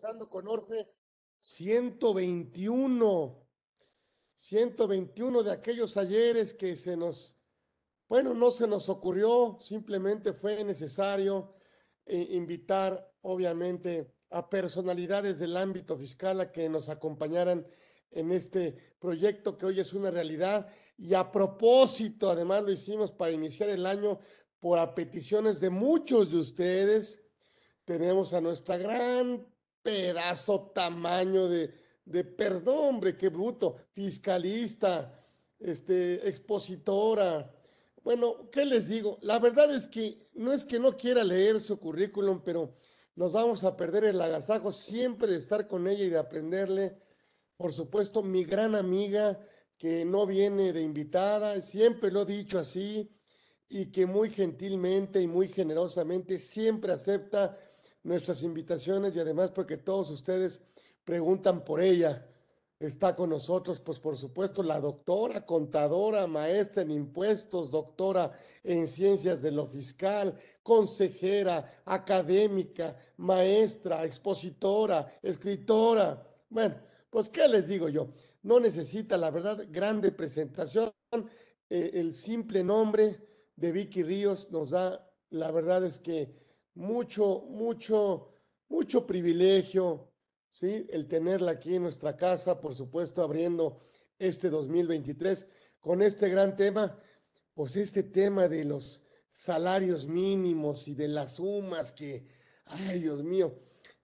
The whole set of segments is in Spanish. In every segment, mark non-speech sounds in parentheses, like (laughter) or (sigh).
Conversando con Orfe, 121, 121 de aquellos ayeres que se nos, bueno, no se nos ocurrió, simplemente fue necesario eh, invitar, obviamente, a personalidades del ámbito fiscal a que nos acompañaran en este proyecto que hoy es una realidad. Y a propósito, además lo hicimos para iniciar el año por a peticiones de muchos de ustedes. Tenemos a nuestra gran pedazo tamaño de, de perdón, hombre, qué bruto, fiscalista, este, expositora. Bueno, ¿qué les digo? La verdad es que no es que no quiera leer su currículum, pero nos vamos a perder el agasajo siempre de estar con ella y de aprenderle. Por supuesto, mi gran amiga que no viene de invitada, siempre lo he dicho así, y que muy gentilmente y muy generosamente siempre acepta nuestras invitaciones y además porque todos ustedes preguntan por ella. Está con nosotros, pues por supuesto, la doctora, contadora, maestra en impuestos, doctora en ciencias de lo fiscal, consejera, académica, maestra, expositora, escritora. Bueno, pues ¿qué les digo yo? No necesita, la verdad, grande presentación. Eh, el simple nombre de Vicky Ríos nos da, la verdad es que mucho, mucho, mucho privilegio, ¿sí? El tenerla aquí en nuestra casa, por supuesto, abriendo este 2023 con este gran tema, pues este tema de los salarios mínimos y de las sumas que, ay Dios mío,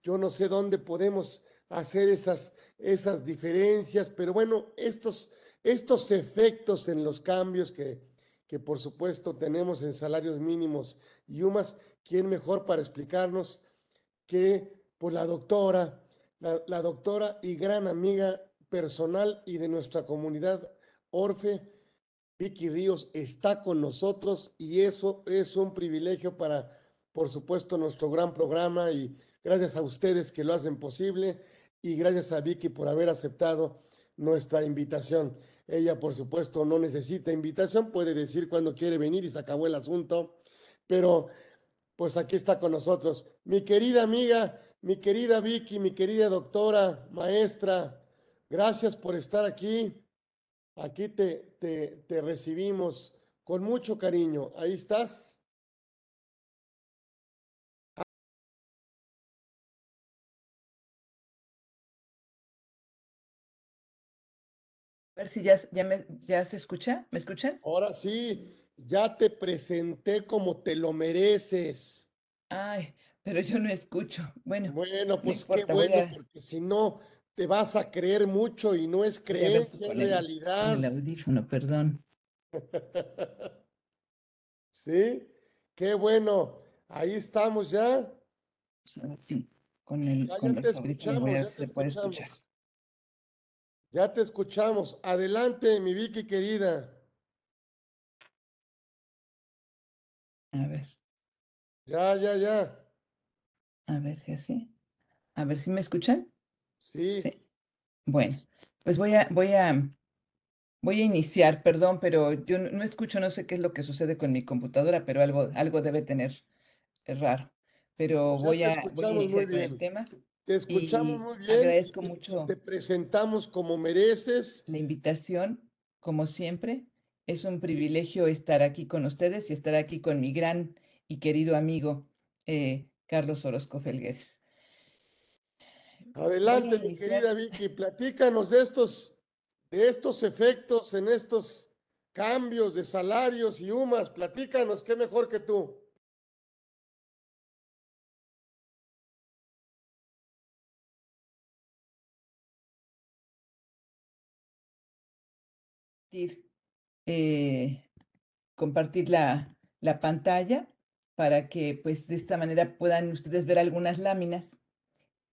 yo no sé dónde podemos hacer esas, esas diferencias, pero bueno, estos, estos efectos en los cambios que, que por supuesto tenemos en salarios mínimos y UMAS, ¿quién mejor para explicarnos que por la doctora, la, doctora y gran amiga personal y de nuestra comunidad Orfe, Vicky Ríos, está con nosotros y eso es un privilegio para, por supuesto, nuestro gran programa y gracias a ustedes que lo hacen posible y gracias a Vicky por haber aceptado nuestra invitación. Ella, por supuesto, no necesita invitación, puede decir cuando quiere venir y se acabó el asunto, pero pues aquí está con nosotros. Mi querida amiga, mi querida Vicky, mi querida doctora, maestra, gracias por estar aquí. Aquí te, te, te recibimos con mucho cariño. Ahí estás. Ver si ya, ya, me, ya se escucha. ¿Me escuchan? Ahora sí, ya te presenté como te lo mereces. Ay, pero yo no escucho. Bueno. Bueno, pues qué bueno, porque si no, te vas a creer mucho y no es creencia, es realidad. El audífono, perdón. (laughs) sí, qué bueno. Ahí estamos ya. Sí, con el, ya, te escuchamos, ya te escuchamos. Ya te escuchamos. Adelante, mi Vicky querida. A ver. Ya, ya, ya. A ver si así. A ver si me escuchan. Sí. Bueno, pues voy a, voy a, voy a iniciar, perdón, pero yo no, escucho, no sé qué es lo que sucede con mi computadora, pero algo, algo debe tener raro. Pero voy, a, voy a iniciar con el tema. Te escuchamos muy bien. Agradezco mucho. Te presentamos como mereces. La invitación, como siempre, es un privilegio estar aquí con ustedes y estar aquí con mi gran y querido amigo eh, Carlos Orozco Felgueres. Adelante, mi querida Vicky, platícanos de estos, de estos efectos en estos cambios de salarios y humas. Platícanos, qué mejor que tú. Eh, compartir la, la, pantalla para que pues de esta manera puedan ustedes ver algunas láminas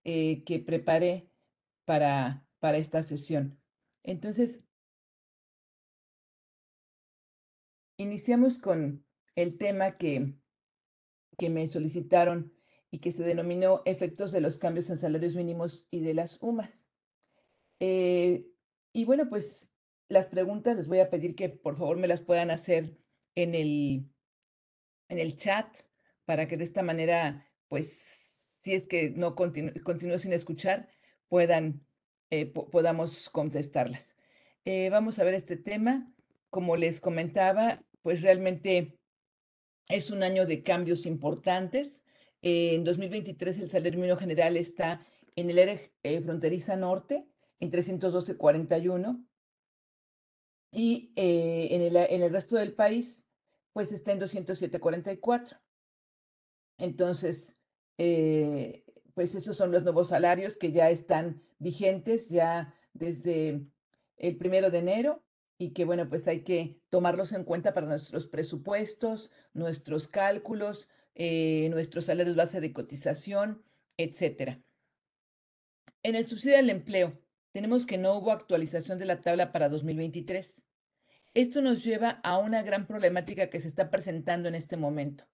eh, que preparé para, para esta sesión. Entonces, iniciamos con el tema que, que me solicitaron y que se denominó efectos de los cambios en salarios mínimos y de las UMAS. Eh, y bueno, pues las preguntas les voy a pedir que por favor me las puedan hacer en el, en el chat para que de esta manera pues si es que no continúo sin escuchar, puedan, eh, podamos contestarlas. Eh, vamos a ver este tema. Como les comentaba, pues realmente es un año de cambios importantes. en 2023 el salario mínimo general está en el área fronteriza norte, en 312.41 y eh, en, el, en, el, resto del país, pues está en 207.44. Entonces, eh, pues esos son los nuevos salarios que ya están vigentes ya desde el primero de enero y que, bueno, pues hay que tomarlos en cuenta para nuestros presupuestos, nuestros cálculos, eh, nuestros salarios base de cotización, etcétera. En el subsidio al empleo, tenemos que no hubo actualización de la tabla para 2023. Esto nos lleva a una gran problemática que se está presentando en este momento.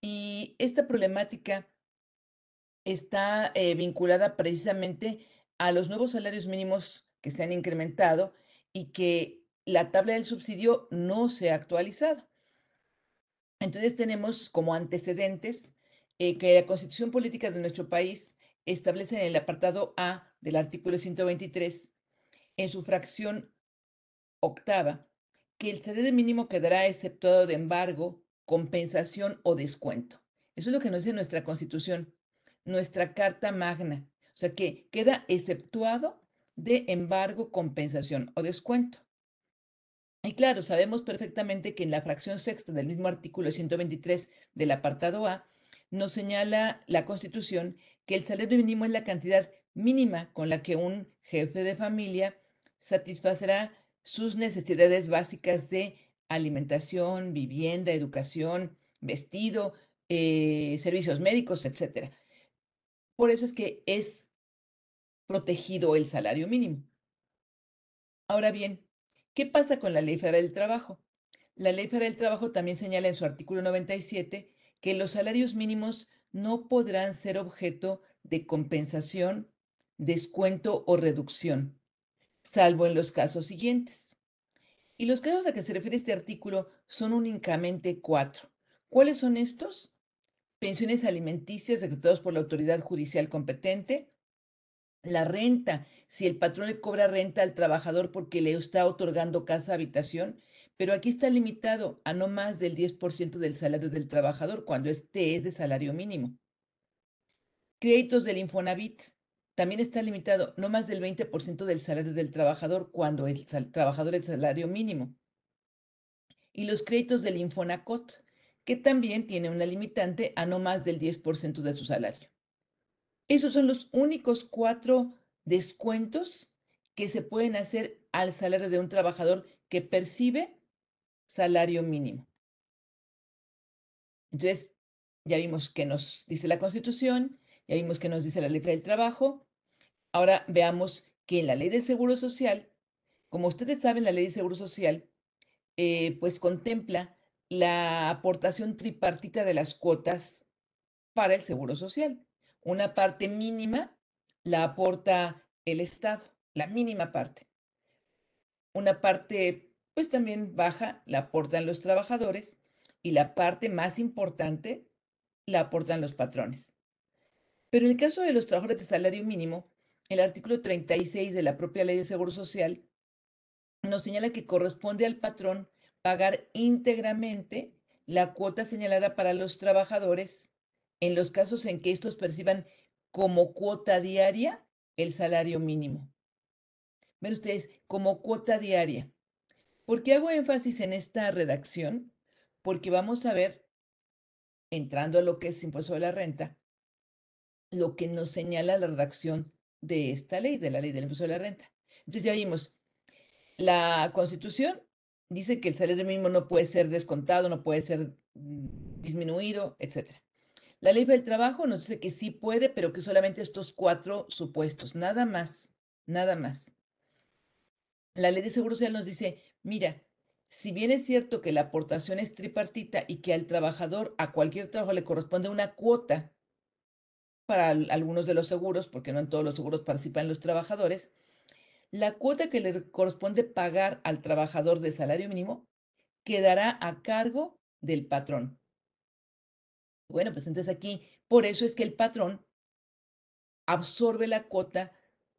Y esta problemática está eh, vinculada precisamente a los nuevos salarios mínimos que se han incrementado y que la tabla del subsidio no se ha actualizado. Entonces tenemos como antecedentes eh, que la constitución política de nuestro país establece en el apartado A del artículo 123, en su fracción octava, que el salario mínimo quedará exceptuado de embargo, compensación o descuento. Eso es lo que nos dice nuestra constitución, nuestra carta magna. O sea que queda exceptuado de embargo, compensación o descuento. Y claro, sabemos perfectamente que en la fracción sexta del mismo artículo 123 del apartado A, nos señala la Constitución que el salario mínimo es la cantidad mínima con la que un jefe de familia satisfacerá sus necesidades básicas de alimentación, vivienda, educación, vestido, eh, servicios médicos, etc. Por eso es que es protegido el salario mínimo. Ahora bien, ¿qué pasa con la Ley Federal del Trabajo? La Ley Federal del Trabajo también señala en su artículo 97 que los salarios mínimos no podrán ser objeto de compensación, descuento o reducción, salvo en los casos siguientes. Y los casos a que se refiere este artículo son únicamente cuatro. ¿Cuáles son estos? Pensiones alimenticias decretadas por la autoridad judicial competente, la renta, si el patrón le cobra renta al trabajador porque le está otorgando casa habitación, pero aquí está limitado a no más del 10% del salario del trabajador cuando este es de salario mínimo. Créditos del Infonavit. También está limitado no más del 20% del salario del trabajador cuando el trabajador es salario mínimo. Y los créditos del Infonacot, que también tiene una limitante a no más del 10% de su salario. Esos son los únicos cuatro descuentos que se pueden hacer al salario de un trabajador que percibe salario mínimo. Entonces, ya vimos que nos dice la Constitución, ya vimos que nos dice la Ley del Trabajo. Ahora veamos que en la Ley del Seguro Social, como ustedes saben, la Ley del Seguro Social, eh, pues contempla la aportación tripartita de las cuotas para el Seguro Social. Una parte mínima la aporta el Estado, la mínima parte. Una parte, pues también baja, la aportan los trabajadores y la parte más importante la aportan los patrones. Pero en el caso de los trabajadores de salario mínimo, el artículo 36 de la propia ley de Seguro Social nos señala que corresponde al patrón pagar íntegramente la cuota señalada para los trabajadores en los casos en que estos perciban como cuota diaria el salario mínimo. Ven ustedes, como cuota diaria. ¿Por qué hago énfasis en esta redacción? Porque vamos a ver, entrando a lo que es impuesto de la renta, lo que nos señala la redacción de esta ley, de la ley del impuesto de la renta. Entonces ya vimos, la constitución dice que el salario mínimo no puede ser descontado, no puede ser mm, disminuido, etc. La ley del trabajo nos dice que sí puede, pero que solamente estos cuatro supuestos, nada más, nada más. La ley de seguro social nos dice, mira, si bien es cierto que la aportación es tripartita y que al trabajador, a cualquier trabajo le corresponde una cuota para algunos de los seguros, porque no en todos los seguros participan los trabajadores, la cuota que le corresponde pagar al trabajador de salario mínimo quedará a cargo del patrón. Bueno, pues entonces aquí, por eso es que el patrón absorbe la cuota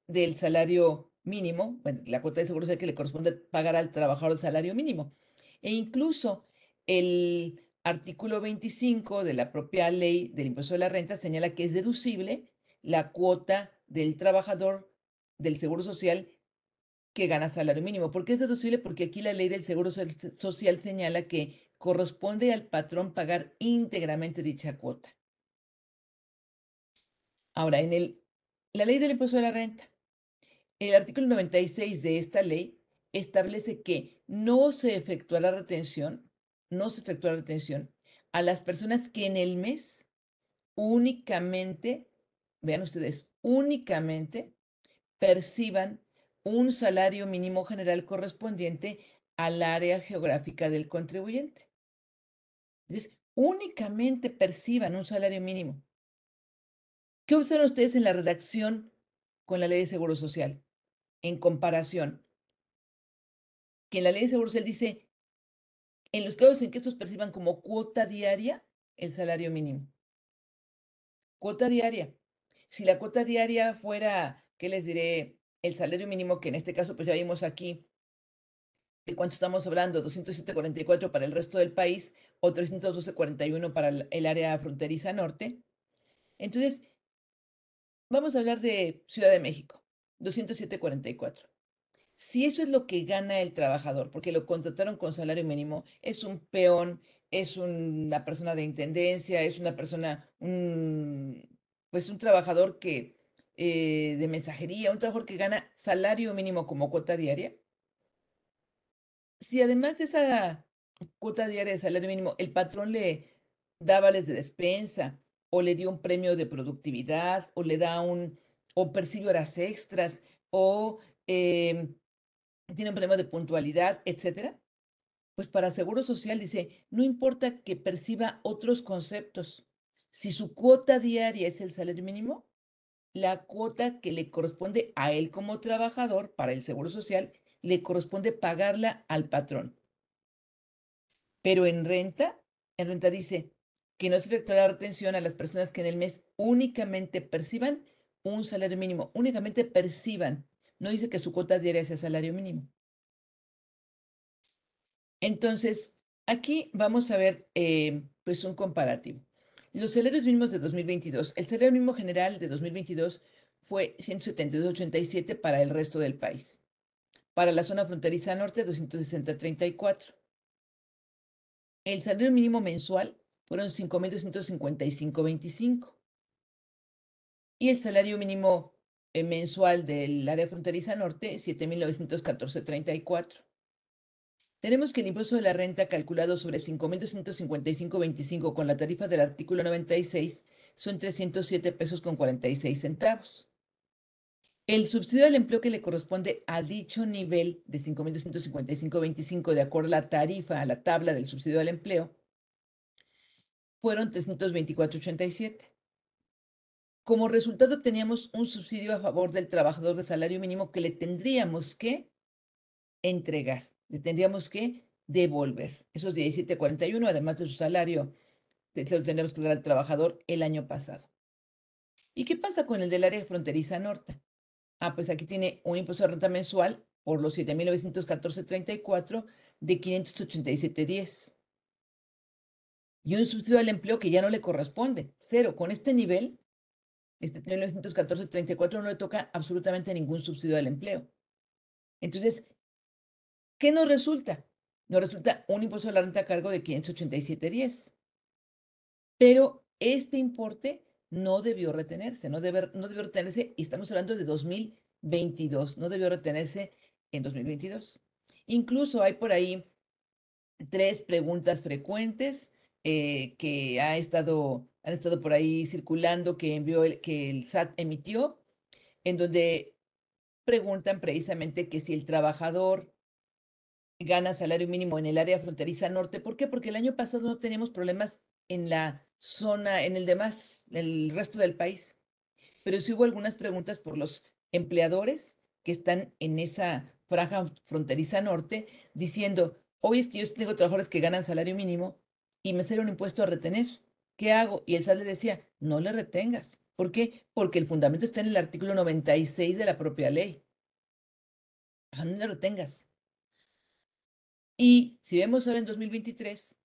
del salario mínimo, bueno, la cuota de seguro social que le corresponde pagar al trabajador el salario mínimo. E incluso el artículo 25 de la propia ley del impuesto de la renta señala que es deducible la cuota del trabajador del seguro social que gana salario mínimo. ¿Por qué es deducible? Porque aquí la ley del seguro social señala que corresponde al patrón pagar íntegramente dicha cuota. Ahora, en el, la ley del impuesto de la renta, el artículo 96 de esta ley establece que no se efectuará retención, no se efectuará retención a las personas que en el mes únicamente, vean ustedes, únicamente perciban un salario mínimo general correspondiente al área geográfica del contribuyente. Entonces, únicamente perciban un salario mínimo. ¿Qué observan ustedes en la redacción con la ley de Seguro Social? En comparación, que en la ley de Seguro Social dice, en los casos en que estos perciban como cuota diaria el salario mínimo. Cuota diaria. Si la cuota diaria fuera, ¿qué les diré? El salario mínimo, que en este caso, pues ya vimos aquí, de cuánto estamos hablando, 207.44 para el resto del país o 312.41 para el área fronteriza norte. Entonces, vamos a hablar de Ciudad de México, 207.44. Si eso es lo que gana el trabajador, porque lo contrataron con salario mínimo, es un peón, es una persona de intendencia, es una persona, un, pues un trabajador que eh, de mensajería, un trabajador que gana salario mínimo como cuota diaria, si además de esa cuota diaria de salario mínimo, el patrón le da vales de despensa o le dio un premio de productividad o le da un, o percibe horas extras o em, tiene un premio de puntualidad, etcétera, pues para Seguro Social dice, no importa que perciba otros conceptos. Si su cuota diaria es el salario mínimo, la cuota que le corresponde a él como trabajador para el Seguro Social le corresponde pagarla al patrón. Pero en renta, en renta dice que no se efectuará la retención a las personas que en el mes únicamente perciban un salario mínimo, únicamente perciban. No dice que su cuota diaria sea salario mínimo. Entonces, aquí vamos a ver eh, pues un comparativo. Los salarios mínimos de 2022, el salario mínimo general de 2022 fue 172.87 para el resto del país. Para la zona fronteriza norte, 260.34. El salario mínimo mensual fueron 5.255.25. Y el salario mínimo eh, mensual del área fronteriza norte, 7.914.34. Tenemos que el impuesto de la renta calculado sobre 5.255.25 con la tarifa del artículo 96 son 307 pesos con 46 centavos. El subsidio al empleo que le corresponde a dicho nivel de 5.255.25 de acuerdo a la tarifa, a la tabla del subsidio al empleo, fueron 324.87. Como resultado teníamos un subsidio a favor del trabajador de salario mínimo que le tendríamos que entregar, le tendríamos que devolver. Esos 17.41, además de su salario, lo tendríamos que dar al trabajador el año pasado. ¿Y qué pasa con el del área fronteriza norte? Ah, pues aquí tiene un impuesto de renta mensual por los 7.914.34 de 587.10. Y un subsidio al empleo que ya no le corresponde, cero. Con este nivel, este 1914.34 no le toca absolutamente ningún subsidio al empleo. Entonces, ¿qué nos resulta? Nos resulta un impuesto de la renta a cargo de 587.10. Pero este importe no debió retenerse, no, no debió retenerse, y estamos hablando de 2022, no debió retenerse en 2022. Incluso hay por ahí tres preguntas frecuentes eh, que ha estado, han estado por ahí circulando que envió el, que el SAT emitió, en donde preguntan precisamente que si el trabajador gana salario mínimo en el área fronteriza norte, ¿por qué? Porque el año pasado no teníamos problemas en la zona, en el demás, el resto del país. Pero sí hubo algunas preguntas por los empleadores que están en esa franja fronteriza norte diciendo, hoy es que yo tengo trabajadores que ganan salario mínimo y me sale un impuesto a retener. ¿Qué hago? Y el SAT le decía, no le retengas. ¿Por qué? Porque el fundamento está en el artículo 96 de la propia ley. O sea, no le retengas. Y si vemos ahora en 2023,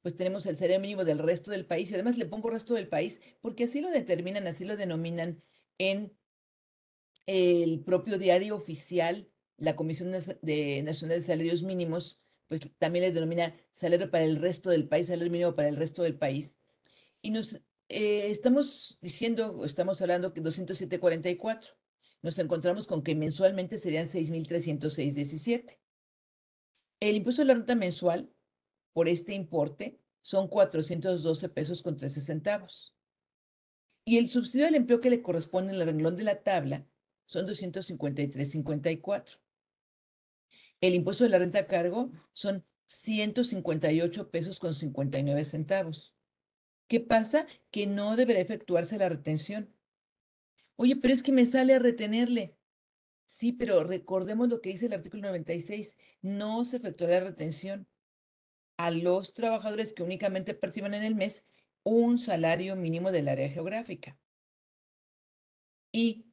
pues tenemos el salario mínimo del resto del país y además le pongo resto del país porque así lo determinan, así lo denominan en el propio diario oficial, la Comisión de Nacional de Salarios Mínimos, pues también le denomina salario para el resto del país, salario mínimo para el resto del país. Y nos eh, estamos diciendo, estamos hablando que 207.44. Nos encontramos con que mensualmente serían 6.306.17. El impuesto de la renta mensual por este importe son 412 pesos con 13 centavos. Y el subsidio al empleo que le corresponde en el renglón de la tabla son 253.54. El impuesto de la renta a cargo son 158 pesos con 59 centavos. ¿Qué pasa? Que no deberá efectuarse la retención. Oye, pero es que me sale a retenerle. Sí, pero recordemos lo que dice el artículo 96. No se efectuará la retención a los trabajadores que únicamente perciban en el mes un salario mínimo del área geográfica. Y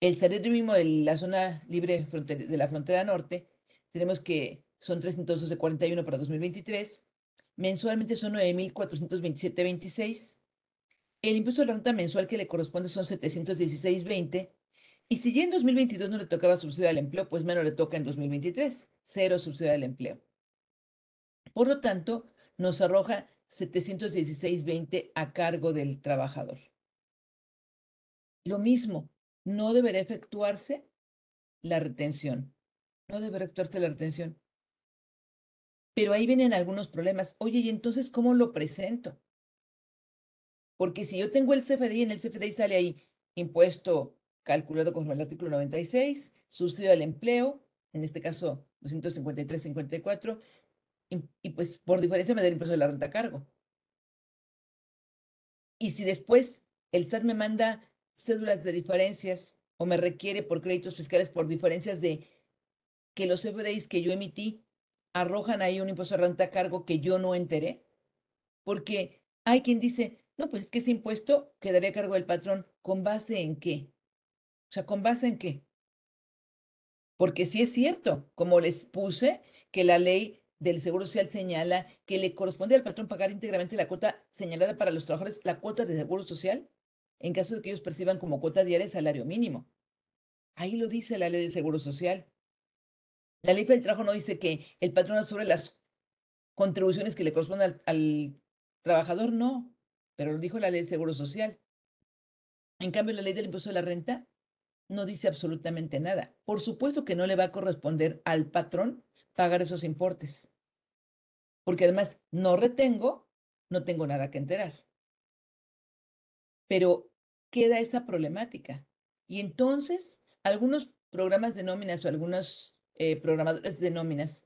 el salario mínimo de la zona libre de la frontera norte, tenemos que son 341 para 2023, mensualmente son 9.427.26, el impuesto de la renta mensual que le corresponde son 716.20, y si ya en 2022 no le tocaba subsidio al empleo, pues menos le toca en 2023, cero subsidio al empleo. Por lo tanto, nos arroja 716.20 a cargo del trabajador. Lo mismo, no deberá efectuarse la retención. No deberá efectuarse la retención. Pero ahí vienen algunos problemas. Oye, ¿y entonces cómo lo presento? Porque si yo tengo el CFDI, en el CFDI sale ahí impuesto calculado con el artículo 96, subsidio al empleo, en este caso 253.54, y, y, pues por diferencia me da el impuesto de la renta a cargo. Y si después el SAT me manda cédulas de diferencias o me requiere por créditos fiscales por diferencias de que los FDIs que yo emití arrojan ahí un impuesto de renta a cargo que yo no enteré, porque hay quien dice, no, pues es que ese impuesto quedaría a cargo del patrón. ¿Con base en qué? O sea, ¿con base en qué? Porque sí es cierto, como les puse, que la ley del Seguro Social señala que le corresponde al patrón pagar íntegramente la cuota señalada para los trabajadores, la cuota de Seguro Social, en caso de que ellos perciban como cuota diaria el salario mínimo. Ahí lo dice la ley del Seguro Social. La ley del trabajo no dice que el patrón sobre las contribuciones que le corresponden al, trabajador, no, pero lo dijo la ley del Seguro Social. En cambio, la ley del impuesto de la renta no dice absolutamente nada. Por supuesto que no le va a corresponder al patrón pagar esos importes. Porque además no retengo, no tengo nada que enterar. Pero queda esa problemática. Y entonces, algunos programas de nóminas o algunos eh, programadores de nóminas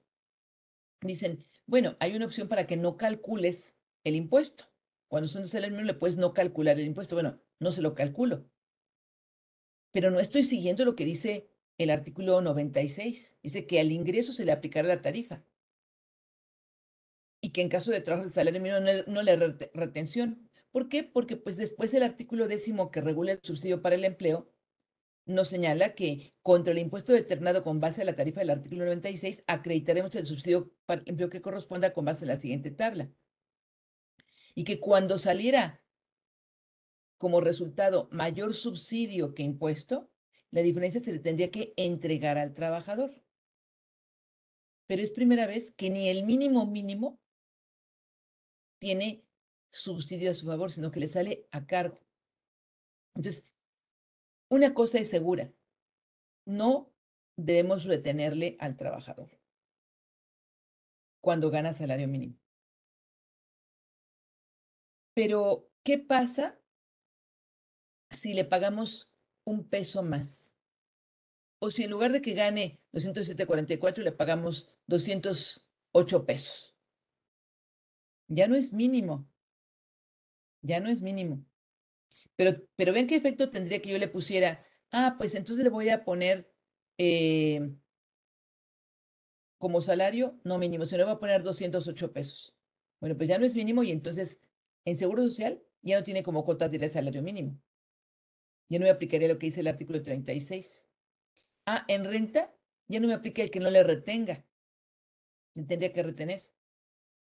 dicen, bueno, hay una opción para que no calcules el impuesto. Cuando son de salario mínimo le puedes no calcular el impuesto. Bueno, no se lo calculo. Pero no estoy siguiendo lo que dice el artículo 96. Dice que al ingreso se le aplicará la tarifa. Y que en caso de trabajo de salario mínimo no, le retención. ¿Por qué? Porque pues después el artículo décimo que regula el subsidio para el empleo nos señala que contra el impuesto determinado con base a la tarifa del artículo 96 acreditaremos el subsidio para el empleo que corresponda con base a la siguiente tabla. Y que cuando saliera como resultado mayor subsidio que impuesto, la diferencia se le tendría que entregar al trabajador. Pero es primera vez que ni el mínimo mínimo tiene subsidio a su favor, sino que le sale a cargo. Entonces, una cosa es segura, no debemos retenerle al trabajador cuando gana salario mínimo. Pero, ¿qué pasa si le pagamos un peso más. O si en lugar de que gane 207.44 le pagamos 208 pesos. Ya no es mínimo. Ya no es mínimo. Pero, pero ven qué efecto tendría que yo le pusiera, ah, pues entonces le voy a poner eh, como salario, no mínimo, se le voy a poner 208 pesos. Bueno, pues ya no es mínimo y entonces En Seguro Social ya no tiene como cuota de salario mínimo. Ya no me aplicaría lo que dice el artículo 36. Ah, en renta ya no me aplica el que no le retenga. Le tendría que retener.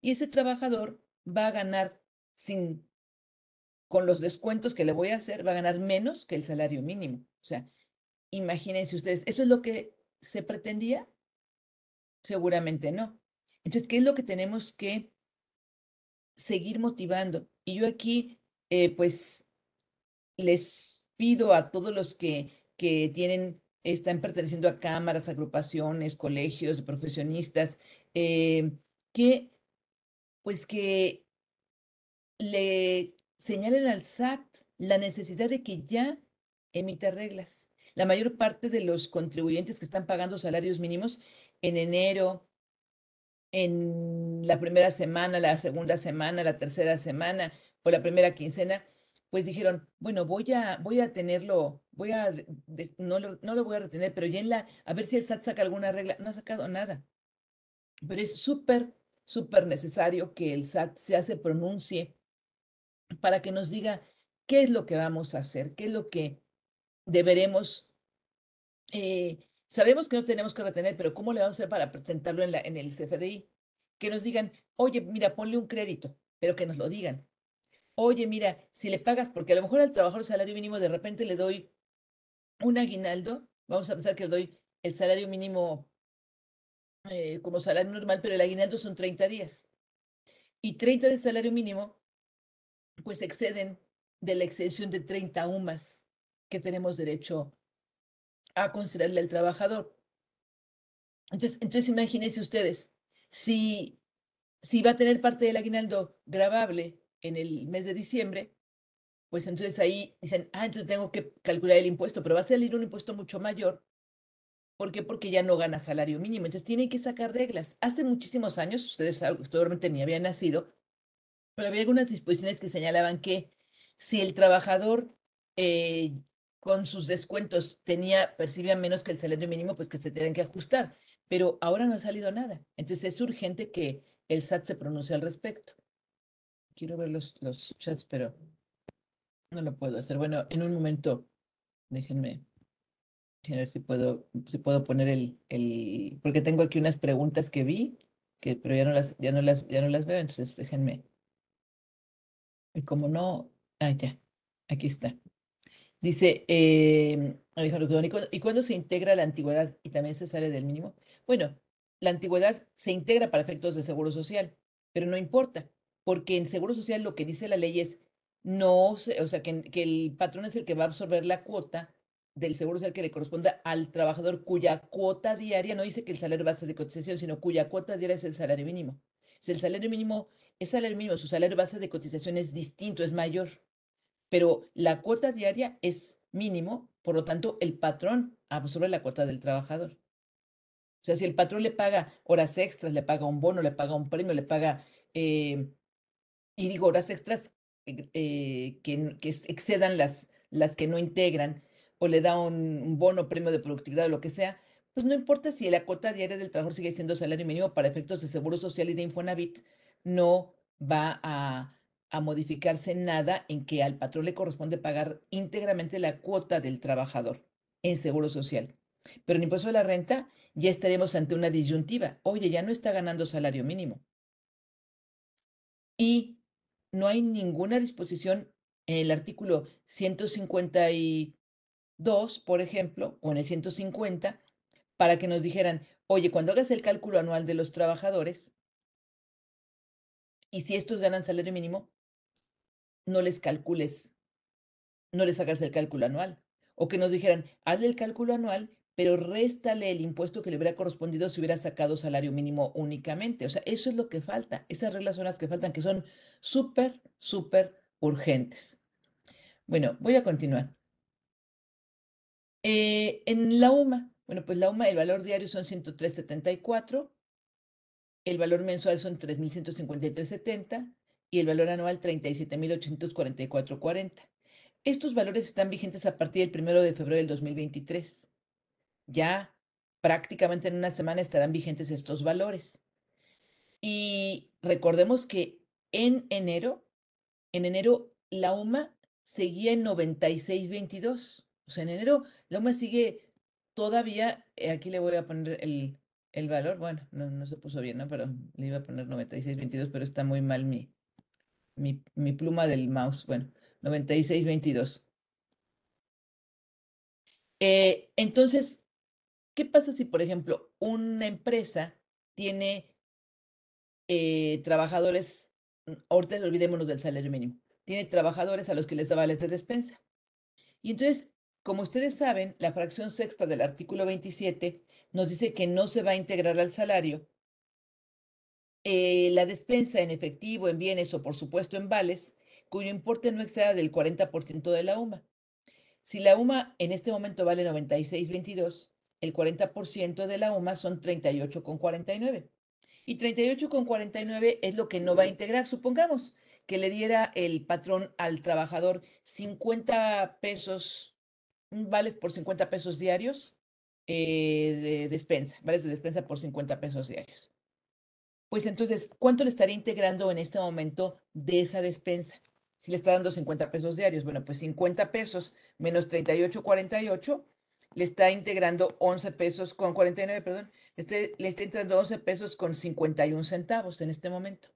Y ese trabajador va a ganar sin, con los descuentos que le voy a hacer, va a ganar menos que el salario mínimo. O sea, imagínense ustedes, ¿eso es lo que se pretendía? Seguramente no. Entonces, ¿qué es lo que tenemos que seguir motivando? Y yo aquí, eh, pues, les pido a todos los que, que tienen, están perteneciendo a cámaras, agrupaciones, colegios profesionistas, eh, que, pues, que le señalen al SAT la necesidad de que ya emita reglas. La mayor parte de los contribuyentes que están pagando salarios mínimos en enero, en la primera semana, la segunda semana, la tercera semana o la primera quincena, pues dijeron, bueno, voy a, voy a tenerlo, voy a, no, lo, no lo voy a retener, pero ya en la, a ver si el SAT saca alguna regla. No ha sacado nada. Pero es súper, súper necesario que el SAT se hace pronuncie para que nos diga qué es lo que vamos a hacer, qué es lo que deberemos eh, Sabemos que no tenemos que retener, pero ¿cómo le vamos a hacer para presentarlo en, la, el CFDI? Que nos digan, oye, mira, ponle un crédito, pero que nos lo digan. Oye, mira, si le pagas, porque a lo mejor al trabajador salario mínimo de repente le doy un aguinaldo, vamos a pensar que le doy el salario mínimo eh, como salario normal, pero el aguinaldo son 30 días. Y 30 de salario mínimo, pues exceden de la exención de 30 UMAS que tenemos derecho a considerarle al trabajador. Entonces, entonces imagínense ustedes, si, si va a tener parte del aguinaldo grabable en el mes de diciembre, pues entonces ahí dicen, ah, entonces tengo que calcular el impuesto, pero va a salir un impuesto mucho mayor. ¿Por qué? Porque ya no gana salario mínimo. Entonces tienen que sacar reglas. Hace muchísimos años, ustedes seguramente ni habían nacido, pero había algunas disposiciones que señalaban que si el trabajador eh, con sus descuentos tenía, percibía menos que el salario mínimo, pues que se tienen que ajustar. Pero ahora no ha salido nada. Entonces es urgente que el SAT se pronuncie al respecto. Quiero ver los, los chats, pero no lo puedo hacer. Bueno, en un momento, déjenme, ver si puedo, si puedo poner el, el, porque tengo aquí unas preguntas que vi, que, pero ya no las, ya no las, ya no las veo, entonces déjenme. Y como no, ah, ya, aquí está. Dice eh, Alejandro ¿y cuándo se integra la antigüedad y también se sale del mínimo? Bueno, la antigüedad se integra para efectos de seguro social, pero no importa, porque en seguro social lo que dice la ley es no, o sea, que, que el patrón es el que va a absorber la cuota del seguro social que le corresponda al trabajador cuya cuota diaria, no dice que el salario base de cotización, sino cuya cuota diaria es el salario mínimo. Si el salario mínimo es salario mínimo, su salario base de cotización es distinto, es mayor pero la cuota diaria es mínimo, por lo tanto, el patrón absorbe la cuota del trabajador. O sea, si el patrón le paga horas extras, le paga un bono, le paga un premio, le paga, eh, y digo, horas extras eh, que, que, excedan las, las que no integran, o le da un, un bono, premio de productividad o lo que sea, pues no importa si la cuota diaria del trabajador sigue siendo salario mínimo para efectos de seguro social y de Infonavit, no va a a modificarse nada en que al patrón le corresponde pagar íntegramente la cuota del trabajador en seguro social. Pero en impuesto de la renta ya estaremos ante una disyuntiva. Oye, ya no está ganando salario mínimo. Y no hay ninguna disposición en el artículo 152, por ejemplo, o en el 150, para que nos dijeran, oye, cuando hagas el cálculo anual de los trabajadores, y si estos ganan salario mínimo, no les calcules, no les hagas el cálculo anual. O que nos dijeran, hazle el cálculo anual, pero réstale el impuesto que le hubiera correspondido si hubiera sacado salario mínimo únicamente. O sea, eso es lo que falta. Esas reglas son las que faltan, que son súper, súper urgentes. Bueno, voy a continuar. Eh, en la UMA, bueno, pues la UMA, el valor diario son 103.74, el valor mensual son 3.153.70, y el valor anual 37.844.40. Estos valores están vigentes a partir del 1 de febrero del 2023. Ya prácticamente en una semana estarán vigentes estos valores. Y recordemos que en enero en enero la UMA seguía en 96.22. O sea, en enero la UMA sigue todavía, eh, aquí le voy a poner el, el valor, bueno, no, no, se puso bien, ¿no? Pero le iba a poner 96.22, pero está muy mal mi, mi, mi pluma del mouse. Bueno, 96.22. Eh, entonces, ¿qué pasa si, por ejemplo, una empresa tiene eh, trabajadores, ahorita olvidémonos del salario mínimo, tiene trabajadores a los que les da vales de despensa? Y entonces, como ustedes saben, la fracción sexta del artículo 27 nos dice que no se va a integrar al salario eh, la despensa en efectivo, en bienes o por supuesto en vales, cuyo importe no exceda del 40% de la UMA. Si la UMA en este momento vale 96.22, el 40% de la UMA son 38,49. Y 38,49 es lo que no va a integrar. Supongamos que le diera el patrón al trabajador 50 pesos, vales por 50 pesos diarios eh, de despensa, vales de despensa por 50 pesos diarios. Pues entonces, ¿cuánto le estaría integrando en este momento de esa despensa? Si le está dando 50 pesos diarios, bueno, pues 50 pesos menos 38,48 le está integrando 11 pesos con 49, perdón, le está, le está integrando 11 pesos con 51 centavos en este momento.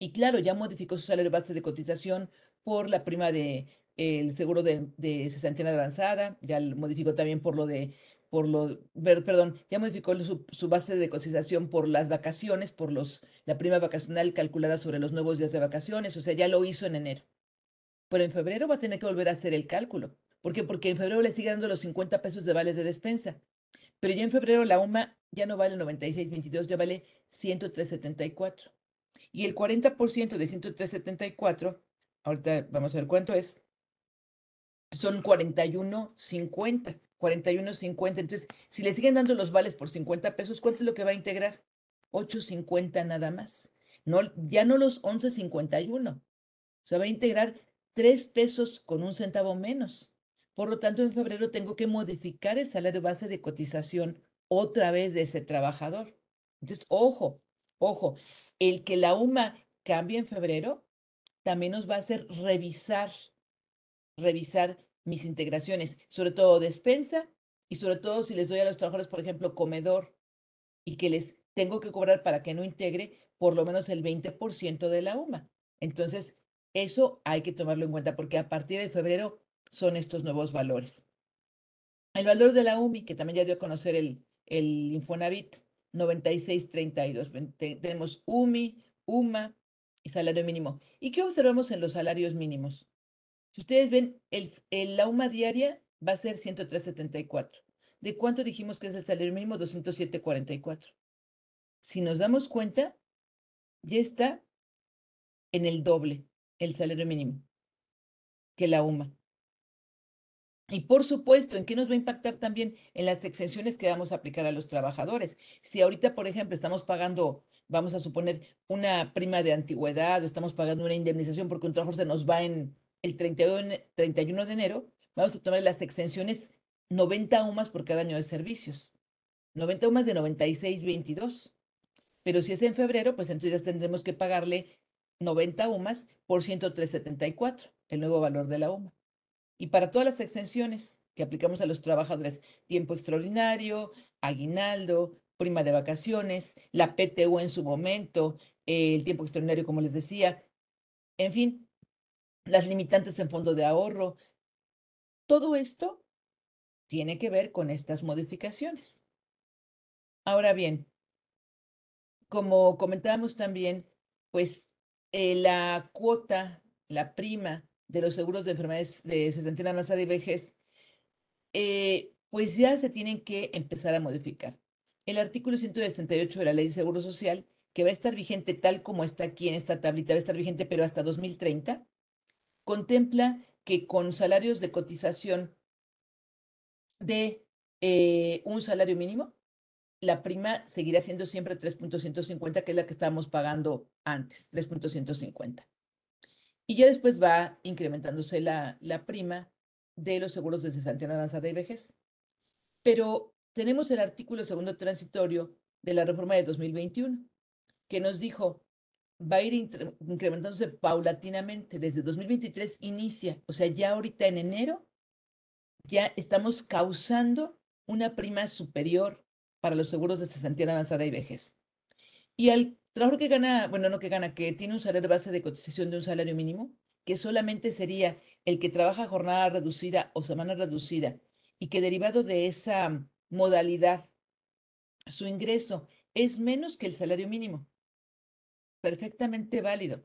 Y claro, ya modificó su salario base de cotización por la prima de el seguro de, de avanzada, ya modificó también por lo de, por lo, perdón, ya modificó su, su, base de cotización por las vacaciones, por los, la prima vacacional calculada sobre los nuevos días de vacaciones, o sea, ya lo hizo en enero. Pero en febrero va a tener que volver a hacer el cálculo. ¿Por qué? Porque en febrero le sigue dando los 50 pesos de vales de despensa. Pero ya en febrero la UMA ya no vale 96.22, ya vale 103.74. Y el 40% de 103.74, ahorita vamos a ver cuánto es, son 41.50. 41.50. Entonces, si le siguen dando los vales por 50 pesos, ¿cuánto es lo que va a integrar? 8.50 nada más. No, ya no los 11.51. O sea, va a integrar 3 pesos con un centavo menos. Por lo tanto, en febrero tengo que modificar el salario base de cotización otra vez de ese trabajador. Entonces, ojo, ojo, el que la UMA cambie en febrero también nos va a hacer revisar, revisar mis integraciones, sobre todo despensa y sobre todo si les doy a los trabajadores, por ejemplo, comedor y que les tengo que cobrar para que no integre por lo menos el 20% de la UMA. Entonces, eso hay que tomarlo en cuenta porque a partir de febrero son estos nuevos valores. El valor de la UMI, que también ya dio a conocer el, el Infonavit, 9632. Tenemos UMI, UMA y salario mínimo. ¿Y qué observamos en los salarios mínimos? Si ustedes ven, el, la UMA diaria va a ser 103.74. ¿De cuánto dijimos que es el salario mínimo? 207.44. Si nos damos cuenta, ya está en el doble el salario mínimo que la UMA. Y por supuesto, ¿en qué nos va a impactar también? En las exenciones que vamos a aplicar a los trabajadores. Si ahorita, por ejemplo, estamos pagando, vamos a suponer, una prima de antigüedad o estamos pagando una indemnización porque un trabajador se nos va en el 31 de enero, vamos a tomar las exenciones 90 UMAS por cada año de servicios. 90 UMAS de 96.22. Pero si es en febrero, pues entonces ya tendremos que pagarle 90 UMAS por 103.74, el nuevo valor de la UMA. Y para todas las exenciones que aplicamos a los trabajadores, tiempo extraordinario, aguinaldo, prima de vacaciones, la PTU en su momento, el tiempo extraordinario, como les decía, en fin, las limitantes en fondo de ahorro. Todo esto tiene que ver con estas modificaciones. Ahora bien, como comentábamos también, pues eh, la cuota, la prima de los seguros de enfermedades de sesentena avanzada y vejez, eh, pues ya se tienen que empezar a modificar. El artículo 178 de la Ley de Seguro Social, que va a estar vigente tal como está aquí en esta tablita, va a estar vigente pero hasta 2030, contempla que con salarios de cotización de eh, un salario mínimo, la prima seguirá siendo siempre 3.150, que es la que estábamos pagando antes, 3.150. Y ya después va incrementándose la, la prima de los seguros de cesantía avanzada y vejez. Pero tenemos el artículo segundo transitorio de la reforma de 2021, que nos dijo, va a ir incrementándose paulatinamente. Desde 2023 inicia, o sea, ya ahorita en enero, ya estamos causando una prima superior para los seguros de cesantía avanzada y vejez. Y al trabajador que gana, bueno, no que gana, que tiene un salario base de cotización de un salario mínimo, que solamente sería el que trabaja jornada reducida o semana reducida y que derivado de esa modalidad, su ingreso es menos que el salario mínimo. Perfectamente válido.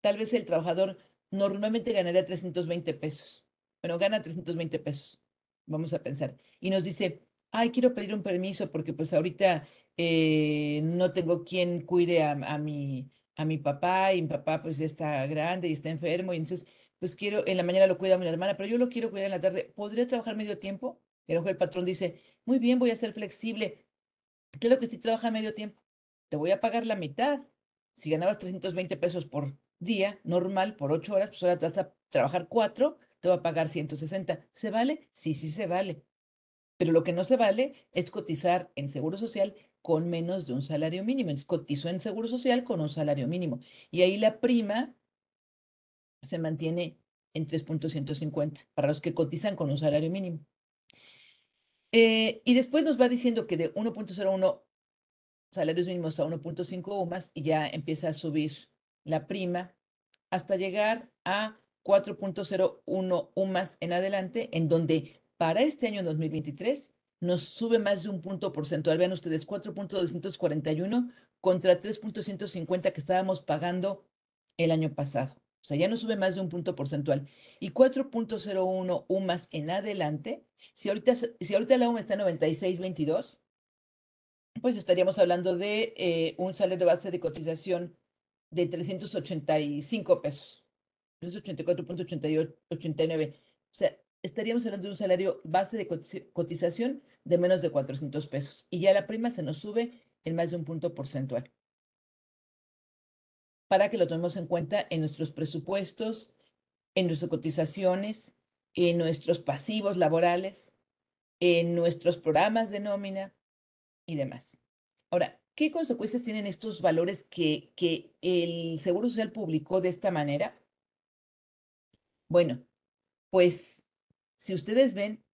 Tal vez el trabajador normalmente ganaría 320 pesos. Bueno, gana 320 pesos, vamos a pensar. Y nos dice, ay, quiero pedir un permiso porque pues ahorita eh, no tengo quien cuide a, mi, a mi papá y mi papá pues ya está grande y está enfermo y entonces pues quiero, en la mañana lo cuida mi hermana, pero yo lo quiero cuidar en la tarde. ¿Podría trabajar medio tiempo? Y el patrón dice, muy bien, voy a ser flexible. Claro que sí trabaja medio tiempo. Te voy a pagar la mitad. Si ganabas 320 pesos por día, normal, por ocho horas, pues ahora te vas a trabajar cuatro, te va a pagar 160. ¿Se vale? Sí, sí se vale. Pero lo que no se vale es cotizar en Seguro Social con menos de un salario mínimo. Entonces, cotizó en Seguro Social con un salario mínimo. Y ahí la prima se mantiene en 3.150 para los que cotizan con un salario mínimo. Eh, y después nos va diciendo que de 1.01 salarios mínimos a 1.5 o más y ya empieza a subir la prima hasta llegar a 4.01 o más en adelante, en donde para este año 2023 nos sube más de un punto porcentual. Vean ustedes, 4.241 contra 3.150 que estábamos pagando el año pasado. O sea, ya no sube más de un punto porcentual. Y 4.01 UMAS en adelante, si ahorita, si ahorita la UMA está en 96.22, pues estaríamos hablando de eh, un salario base de cotización de 385 pesos. 384.89. O sea, estaríamos hablando de un salario base de cotización de menos de 400 pesos. Y ya la prima se nos sube en más de un punto porcentual para que lo tomemos en cuenta en nuestros presupuestos, en nuestras cotizaciones, en nuestros pasivos laborales, en nuestros programas de nómina y demás. Ahora, ¿qué consecuencias tienen estos valores que, que el Seguro Social publicó de esta manera? Bueno, pues si ustedes ven,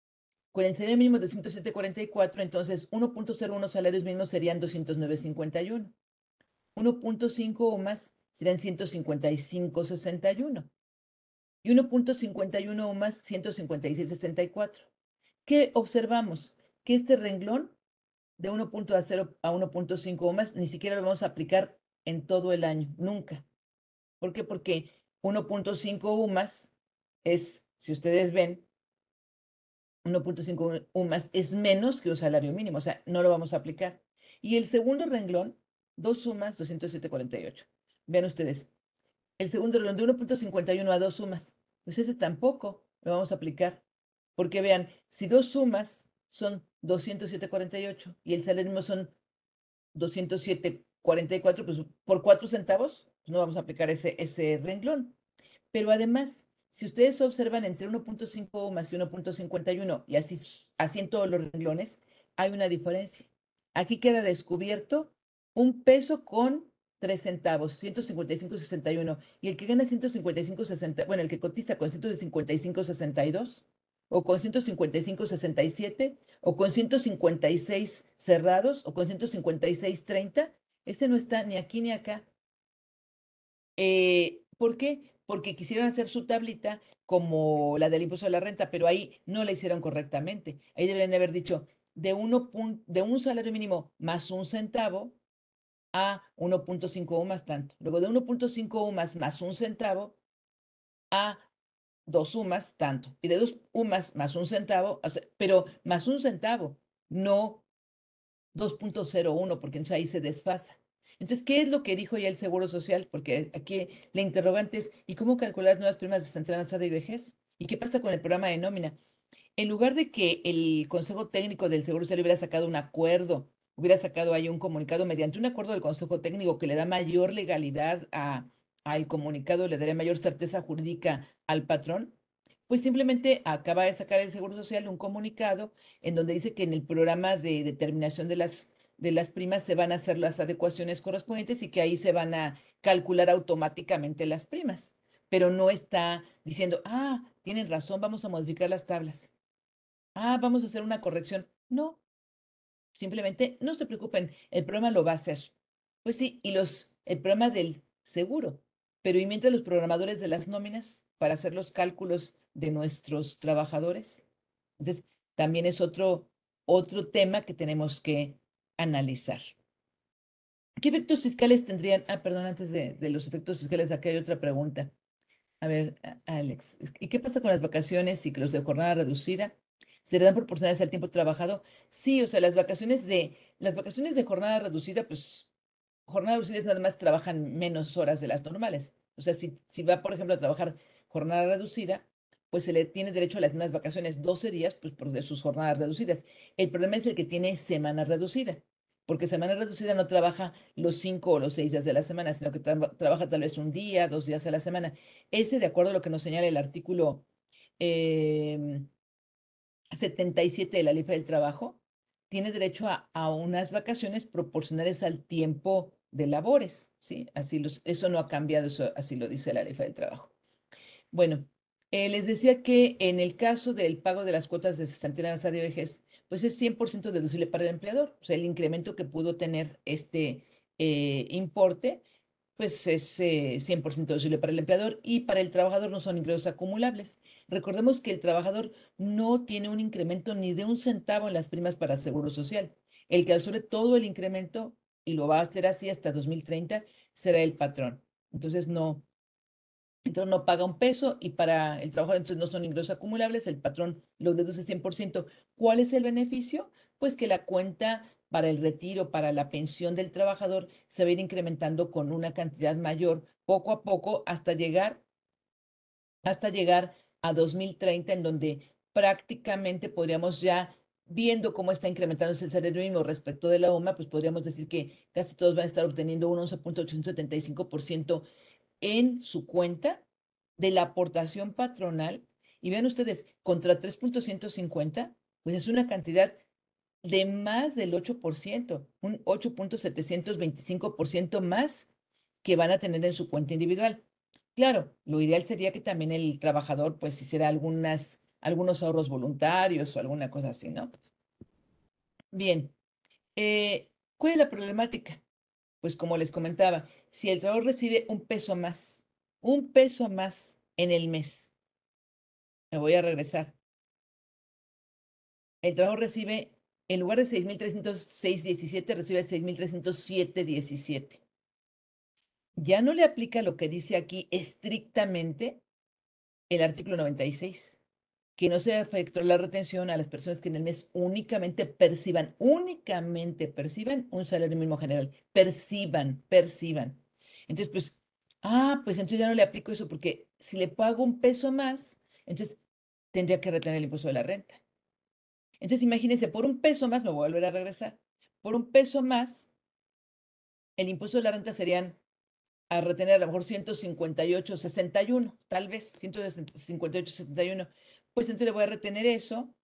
con el salario mínimo de 107.44, entonces 1.01 salarios mínimos serían 209.51. 1.5 o más serán 155.61. Y 1.51 o más, 156.64. ¿Qué observamos? Que este renglón de 1.0 a 1.5 o más ni siquiera lo vamos a aplicar en todo el año, nunca. ¿Por qué? Porque 1.5 U más es, si ustedes ven, 1.5 U más es menos que un salario mínimo, o sea, no lo vamos a aplicar. Y el segundo renglón, dos sumas, 207.48. Vean ustedes, el segundo renglón de 1.51 a dos sumas, pues ese tampoco lo vamos a aplicar. Porque vean, si dos sumas son 207.48 y el salario mínimo son 207.44, pues por cuatro centavos pues no vamos a aplicar ese, ese renglón. Pero además, si ustedes observan entre 1.5 más y 1.51 y así, así en todos los renglones, hay una diferencia. Aquí queda descubierto un peso con 3 centavos, 155.61. Y el que gana 155.60, bueno, el que cotiza con 155.62 o con 155.67 o con 156 cerrados o con 156.30, ese no está ni aquí ni acá. Eh, ¿Por qué? Porque quisieron hacer su tablita como la del impuesto a la renta, pero ahí no la hicieron correctamente. Ahí deberían haber dicho de, uno, de un salario mínimo más un centavo, a 1.5 o más tanto. Luego de 1.5 UMAS más un centavo a 2 UMAS tanto. Y de 2 UMAS más un centavo, pero más un centavo, no 2.01, porque entonces ahí se desfasa. Entonces, ¿qué es lo que dijo ya el Seguro Social? Porque aquí la interrogante es, ¿y cómo calcular nuevas primas de central avanzada y vejez? ¿Y qué pasa con el programa de nómina? En lugar de que el Consejo Técnico del Seguro Social hubiera sacado un acuerdo hubiera sacado ahí un comunicado mediante un acuerdo del Consejo Técnico que le da mayor legalidad a, al comunicado, le daría mayor certeza jurídica al patrón, pues simplemente acaba de sacar el Seguro Social un comunicado en donde dice que en el programa de determinación de las de las primas se van a hacer las adecuaciones correspondientes y que ahí se van a calcular automáticamente las primas, pero no está diciendo, ah, tienen razón, vamos a modificar las tablas. Ah, vamos a hacer una corrección. No, simplemente no se preocupen, el programa lo va a hacer. Pues sí, y los, el programa del seguro, pero ¿y mientras los programadores de las nóminas para hacer los cálculos de nuestros trabajadores? Entonces, también es otro, otro tema que tenemos que analizar. ¿Qué efectos fiscales tendrían? Ah, perdón, antes de, los efectos fiscales, acá hay otra pregunta. A ver, Alex, ¿y qué pasa con las vacaciones y los de jornada reducida? ¿Serán proporcionales al tiempo trabajado? Sí, o sea, las vacaciones de, las vacaciones de jornada reducida, pues, jornada reducida es nada más trabajan menos horas de las normales. O sea, si, si va, por ejemplo, a trabajar jornada reducida, pues se le tiene derecho a las mismas vacaciones, 12 días, pues por sus jornadas reducidas. El problema es el que tiene semana reducida, porque semana reducida no trabaja los cinco o los seis días de la semana, sino que trabaja tal vez un día, dos días a la semana. Ese, de acuerdo a lo que nos señala el artículo 77 em, de la Ley del Trabajo, tiene derecho a, unas vacaciones proporcionales al tiempo de labores, ¿sí? Así los, eso no ha cambiado, eso así lo dice la Ley del Trabajo. Bueno, eh, les decía que en el caso del pago de las cuotas de cesantía avanzada de vejez, pues es 100% deducible para el empleador. O sea, el incremento que pudo tener este eh, importe, pues es 100% eh, deducible para el empleador y para el trabajador no son ingresos acumulables. Recordemos que el trabajador no tiene un incremento ni de un centavo en las primas para seguro social. El que absorbe todo el incremento, y lo va a hacer así hasta 2030, será el patrón. Entonces, no, entonces no paga un peso y para el trabajador entonces no son ingresos acumulables, el patrón lo deduce 100%. ¿Cuál es el beneficio? Pues que la cuenta para el retiro, para la pensión del trabajador, se va a ir incrementando con una cantidad mayor poco a poco hasta llegar, hasta llegar a 2030, en donde prácticamente podríamos ya, viendo cómo está incrementándose el salario mínimo respecto de la OMA, pues podríamos decir que casi todos van a estar obteniendo un 11.875% en su cuenta de la aportación patronal. Y vean ustedes, contra 3.150, pues es una cantidad de más del 8%, un 8.725% más que van a tener en su cuenta individual. Claro, lo ideal sería que también el trabajador pues hiciera algunas, algunos ahorros voluntarios o alguna cosa así, ¿no? Bien, eh, ¿cuál es la problemática? Pues como les comentaba, si el trabajador recibe un peso más, un peso más en el mes, me voy a regresar. El trabajador recibe, en lugar de 6.306.17, recibe 6.307.17. Ya no le aplica lo que dice aquí estrictamente el artículo 96, que no se efectuó la retención a las personas que en el mes únicamente perciban, únicamente perciban un salario mínimo general, perciban, perciban. Entonces, pues, ah, pues entonces ya no le aplico eso porque si le pago un peso más, entonces tendría que retener el impuesto de la renta. Entonces, imagínense, por un peso más, me voy a volver a regresar, por un peso más, el impuesto de la renta serían a retener a lo mejor 158, 61, tal vez 158, 61. Pues entonces le voy a retener eso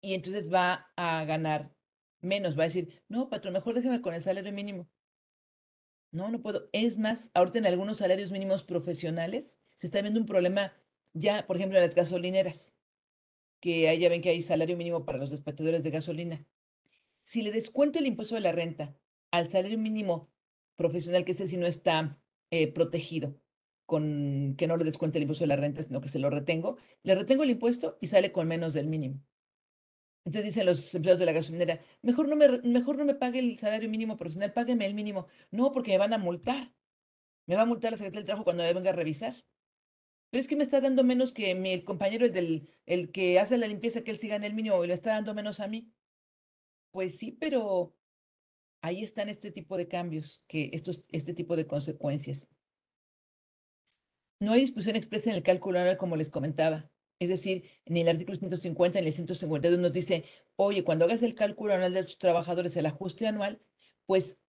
y entonces va a ganar menos. Va a decir, no, patrón, mejor déjeme con el salario mínimo. No, no puedo. Es más, ahorita en algunos salarios mínimos profesionales se está viendo un problema ya, por ejemplo, en las gasolineras, que ahí ya ven que hay salario mínimo para los despachadores de gasolina. Si le descuento el impuesto de la renta al salario mínimo profesional, que ese sí no está eh, protegido, que no le descuente el impuesto de la renta, sino que se lo retengo, le retengo el impuesto y sale con menos del mínimo. Entonces dicen los empleados de la gasolinera, mejor no me, mejor no me pague el salario mínimo profesional, págueme el mínimo. No, porque me van a multar. Me va a multar la Secretaría del Trabajo cuando me venga a revisar. Pero es que me está dando menos que mi compañero, el, del, el que hace la limpieza, que él siga en el mínimo, y le está dando menos a mí. Pues sí, pero ahí están este tipo de cambios, que estos, este tipo de consecuencias. No hay discusión expresa en el cálculo anual, como les comentaba. Es decir, en el artículo 150, en el 152 nos dice, oye, cuando hagas el cálculo anual de tus trabajadores, el ajuste anual, pues,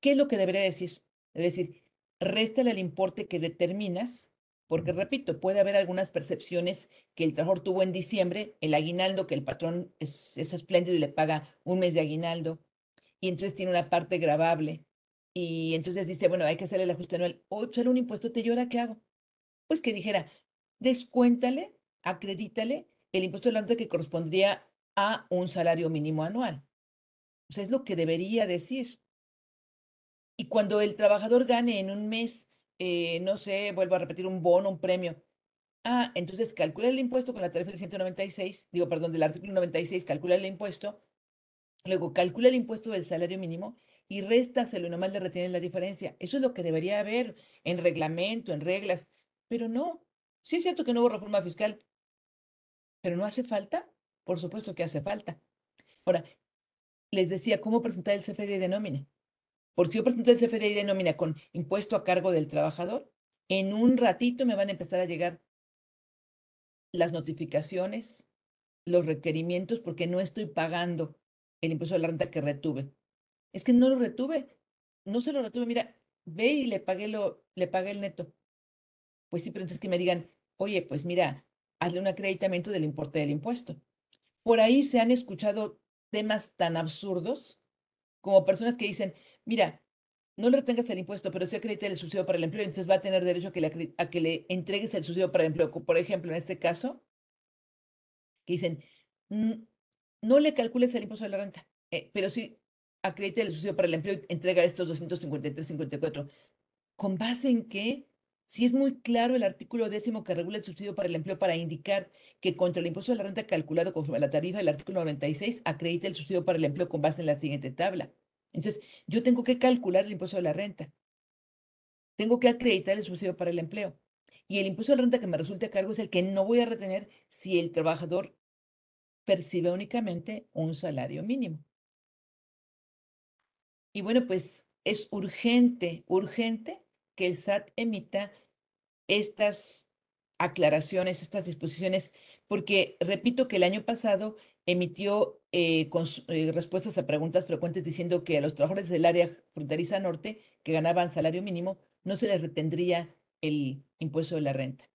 ¿qué es lo que debería decir? Debe decir, réstale el importe que determinas, porque repito, puede haber algunas percepciones que el trabajador tuvo en diciembre, el aguinaldo, que el patrón es, es espléndido y le paga un mes de aguinaldo, y entonces tiene una parte grabable. Y entonces dice, bueno, hay que hacerle el ajuste anual. O sale un impuesto, ¿te llora? ¿Qué hago? Pues que dijera, descuéntale, acredítale el impuesto de la renta que correspondería a un salario mínimo anual. O sea, es lo que debería decir. Y cuando el trabajador gane en un mes, eh, no sé, vuelvo a repetir, un bono, un premio. Ah, entonces calcula el impuesto con la tarifa del 196, digo, perdón, del artículo 96, calcula el impuesto, luego calcula el impuesto del salario mínimo y réstaselo y nomás le retienes la diferencia. Eso es lo que debería haber en reglamento, en reglas, pero no. Sí es cierto que no hubo reforma fiscal, pero no hace falta. Por supuesto que hace falta. Ahora, les decía, ¿cómo presentar el CFDI de nómina? Porque si yo presento el CFDI de nómina con impuesto a cargo del trabajador, en un ratito me van a empezar a llegar las notificaciones, los requerimientos, porque no estoy pagando el impuesto de la renta que retuve. Es que no lo retuve, no se lo retuve. Mira, ve y le pagué, lo, le pagué el neto. Pues sí, pero entonces que me digan, oye, pues mira, hazle un acreditamiento del importe del impuesto. Por ahí se han escuchado temas tan absurdos como personas que dicen, mira, no le retengas el impuesto, pero sí acredita el subsidio para el empleo, entonces va a tener derecho a que le, entregues el subsidio para el empleo. Por ejemplo, en este caso, que dicen, no le calcules el impuesto de la renta, eh, pero sí acredita el subsidio para el empleo y entrega estos 253.54. ¿Con base en qué? Si es muy claro el artículo décimo que regula el subsidio para el empleo para indicar que contra el impuesto de la renta calculado conforme a la tarifa del artículo 96 acredita el subsidio para el empleo con base en la siguiente tabla. Entonces, yo tengo que calcular el impuesto de la renta. Tengo que acreditar el subsidio para el empleo. Y el impuesto de la renta que me resulte a cargo es el que no voy a retener si el trabajador percibe únicamente un salario mínimo. Y bueno, pues es urgente, urgente que el SAT emita estas aclaraciones, estas disposiciones, porque repito que el año pasado emitió eh, eh, respuestas a preguntas frecuentes diciendo que a los trabajadores del área fronteriza norte que ganaban salario mínimo no se les retendría el impuesto de la renta.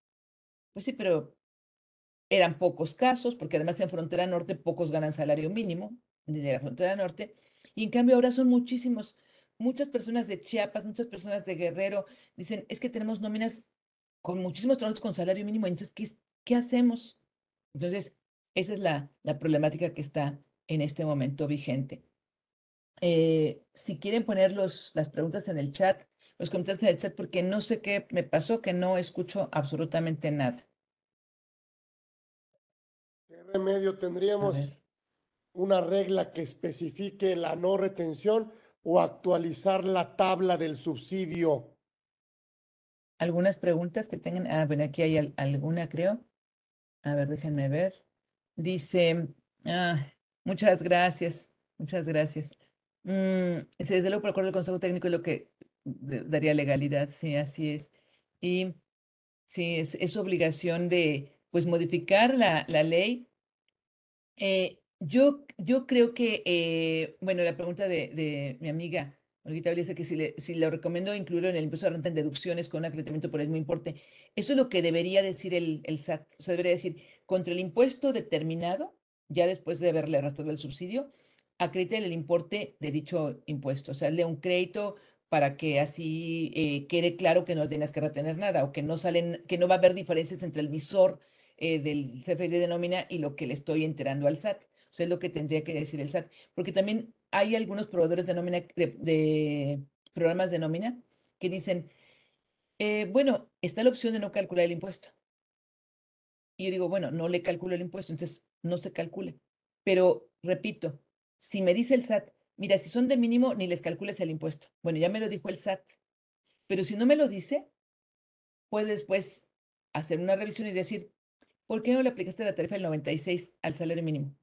Pues sí, pero eran pocos casos, porque además en frontera norte pocos ganan salario mínimo desde la frontera norte, y en cambio ahora son muchísimos. Muchas personas de Chiapas, muchas personas de Guerrero dicen, es que tenemos nóminas con muchísimos trabajos con salario mínimo, entonces, ¿qué, qué hacemos? Entonces, esa es la, la, problemática que está en este momento vigente. Eh, si quieren poner los, las preguntas en el chat, los comentarios en el chat, porque no sé qué me pasó, que no escucho absolutamente nada. ¿Qué remedio tendríamos? Una regla que especifique la no retención o actualizar la tabla del subsidio. Algunas preguntas que tengan. Ah, bueno, aquí hay alguna, creo. A ver, déjenme ver. Dice, ah, muchas gracias, muchas gracias. Mm, desde luego, por acuerdo del Consejo Técnico es lo que daría legalidad, sí, así es. Y sí, es, es obligación de, pues, modificar la, la ley. Eh, yo, yo creo que, eh, bueno, la pregunta de, de mi amiga Ahorita dice que si le, si le recomiendo incluirlo en el impuesto de renta en deducciones con acreditamiento por el mismo importe. Eso es lo que debería decir el, el SAT. O sea, debería decir, contra el impuesto determinado, ya después de haberle arrastrado el subsidio, acredite el importe de dicho impuesto. O sea, le un crédito para que así eh, quede claro que no tienes que retener nada o que no salen, que no va a haber diferencias entre el visor eh, del CFD de nómina y lo que le estoy enterando al SAT. Sea, es lo que tendría que decir el SAT. Porque también hay algunos proveedores de nómina, de, programas de nómina, que dicen, eh, bueno, está la opción de no calcular el impuesto. Y yo digo, bueno, no le calculo el impuesto, entonces no se calcule. Pero repito, si me dice el SAT, mira, si son de mínimo, ni les calcules el impuesto. Bueno, ya me lo dijo el SAT. Pero si no me lo dice, puede después hacer una revisión y decir, ¿por qué no le aplicaste la tarifa del 96 al salario mínimo?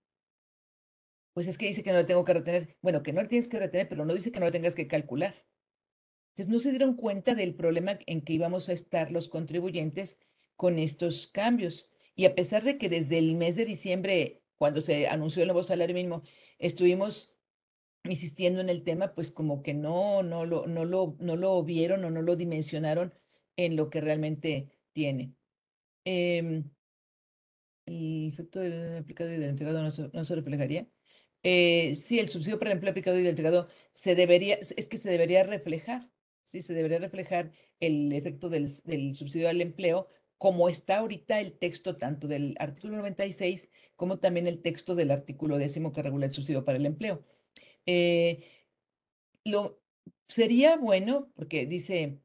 Pues es que dice que no lo tengo que retener. Bueno, que no lo tienes que retener, pero no dice que no lo tengas que calcular. Entonces, no se dieron cuenta del problema en que íbamos a estar los contribuyentes con estos cambios. Y a pesar de que desde el mes de diciembre, cuando se anunció el nuevo salario mínimo, estuvimos insistiendo en el tema, pues como que no, no, lo, no, lo, no lo vieron o no lo dimensionaron en lo que realmente tiene. El efecto del aplicado y del entregado no se reflejaría. Eh, sí, el subsidio para el empleo aplicado y delegado se debería, es que se debería reflejar, sí, se debería reflejar el efecto del, del subsidio al empleo como está ahorita el texto tanto del artículo 96 como también el texto del artículo décimo que regula el subsidio para el empleo. Eh, lo, sería bueno, porque dice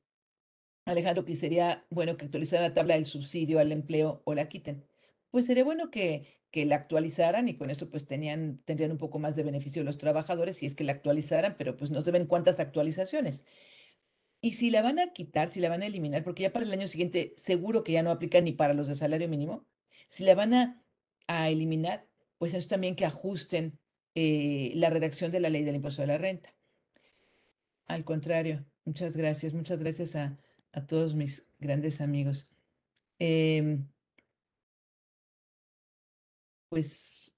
Alejandro que sería bueno que actualizaran la tabla del subsidio al empleo o la quiten. Pues sería bueno que, que la actualizaran y con esto pues tenían, tendrían un poco más de beneficio los trabajadores si es que la actualizaran, pero pues no se ven cuántas actualizaciones. Y si la van a quitar, si la van a eliminar, porque ya para el año siguiente seguro que ya no aplica ni para los de salario mínimo, si la van a, eliminar, pues es también que ajusten eh, la redacción de la ley del impuesto de la renta. Al contrario, muchas gracias, muchas gracias a, todos mis grandes amigos. Em, pues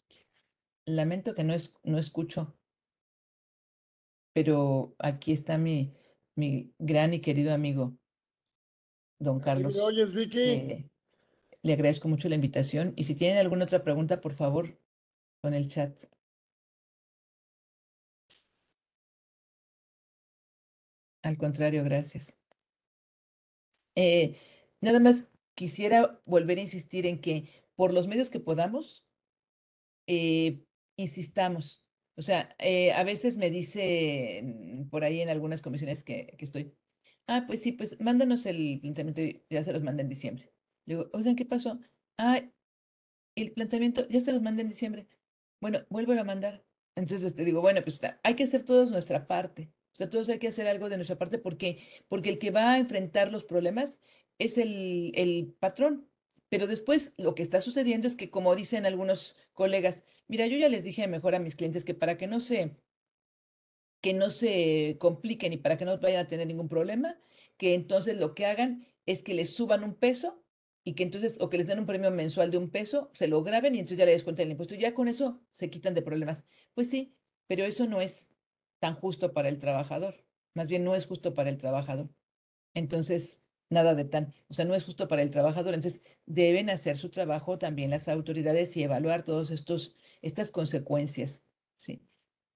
lamento que no, es, no escucho, pero aquí está mi, mi gran y querido amigo, don Carlos. ¿Me oyes, Vicky? Eh, le agradezco mucho la invitación y si tienen alguna otra pregunta, por favor, con el chat. Al contrario, gracias. Eh, nada más quisiera volver a insistir en que por los medios que podamos, eh, insistamos o sea, eh, a veces me dice por ahí en algunas comisiones que, estoy, ah, pues sí, pues mándanos el planteamiento, ya se los mandé en diciembre. Le digo, oigan, ¿qué pasó? Ah, el planteamiento ya se los mandé en diciembre. Bueno, vuelvo a mandar. Entonces te digo, bueno, pues hay que hacer todos nuestra parte. O sea, todos hay que hacer algo de nuestra parte porque, porque el que va a enfrentar los problemas es el, el patrón. Pero después lo que está sucediendo es que, como dicen algunos colegas, mira, yo ya les dije mejor a mis clientes que para que no se, que no se compliquen y para que no vayan a tener ningún problema, que entonces lo que hagan es que les suban un peso y que entonces, o que les den un premio mensual de un peso, se lo graben y entonces ya le descuentan el impuesto. Ya con eso se quitan de problemas. Pues sí, pero eso no es tan justo para el trabajador. Más bien no es justo para el trabajador. Entonces, nada de tan, o sea, no es justo para el trabajador. Entonces, deben hacer su trabajo también las autoridades y evaluar todos estos estas consecuencias. Sí.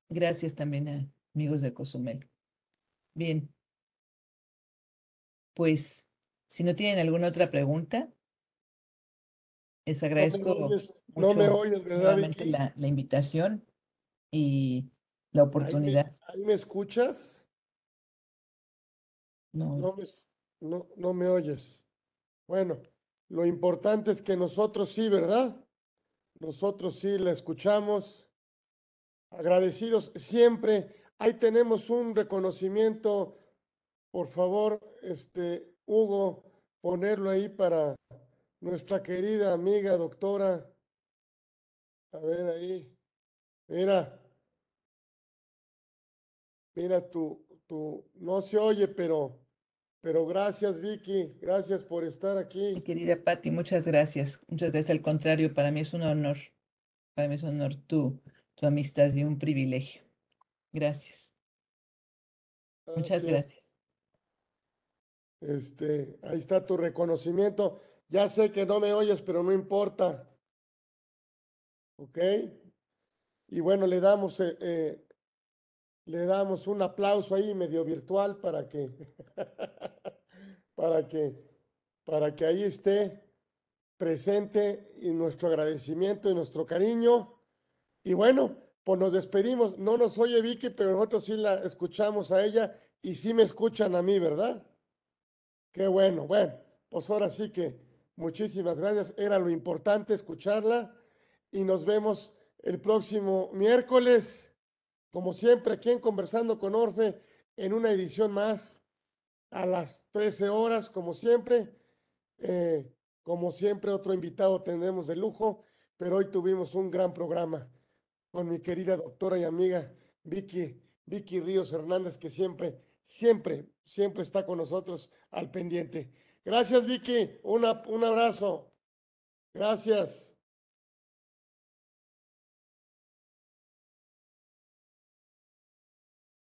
Gracias también a amigos de Cozumel. Bien. Pues, si no tienen alguna otra pregunta, les agradezco no me oyes, ¿verdad, La, la, invitación y la oportunidad. ¿Ahí me, escuchas? No. No me, no, no me oyes. Bueno, lo importante es que nosotros sí, ¿verdad? Nosotros sí la escuchamos. Agradecidos siempre. Ahí tenemos un reconocimiento. Por favor, este Hugo, ponerlo ahí para nuestra querida amiga doctora. A ver ahí. Mira. Mira tu, tu, no se oye, pero pero gracias, Vicky. Gracias por estar aquí. Mi querida Patti, muchas gracias. Muchas gracias. Al contrario, para mí es un honor. Para mí es un honor tu, tu amistad y un privilegio. Gracias. Muchas gracias. Este, ahí está tu reconocimiento. Ya sé que no me oyes, pero no importa. ¿Ok? Y bueno, le damos eh, eh le damos un aplauso ahí medio virtual para que, (laughs) para que, para que ahí esté presente y nuestro agradecimiento y nuestro cariño. Y bueno, pues nos despedimos. No nos oye Vicky, pero nosotros sí la escuchamos a ella y sí me escuchan a mí, ¿verdad? Qué bueno. Bueno, pues ahora sí que muchísimas gracias. Era lo importante escucharla y nos vemos el próximo miércoles como siempre, aquí en Conversando con Orfe, en una edición más a las 13 horas, como siempre. Eh, como siempre, otro invitado tendremos de lujo, pero hoy tuvimos un gran programa con mi querida doctora y amiga Vicky, Vicky Ríos Hernández, que siempre, siempre, siempre está con nosotros al pendiente. Gracias, Vicky. un abrazo. Gracias.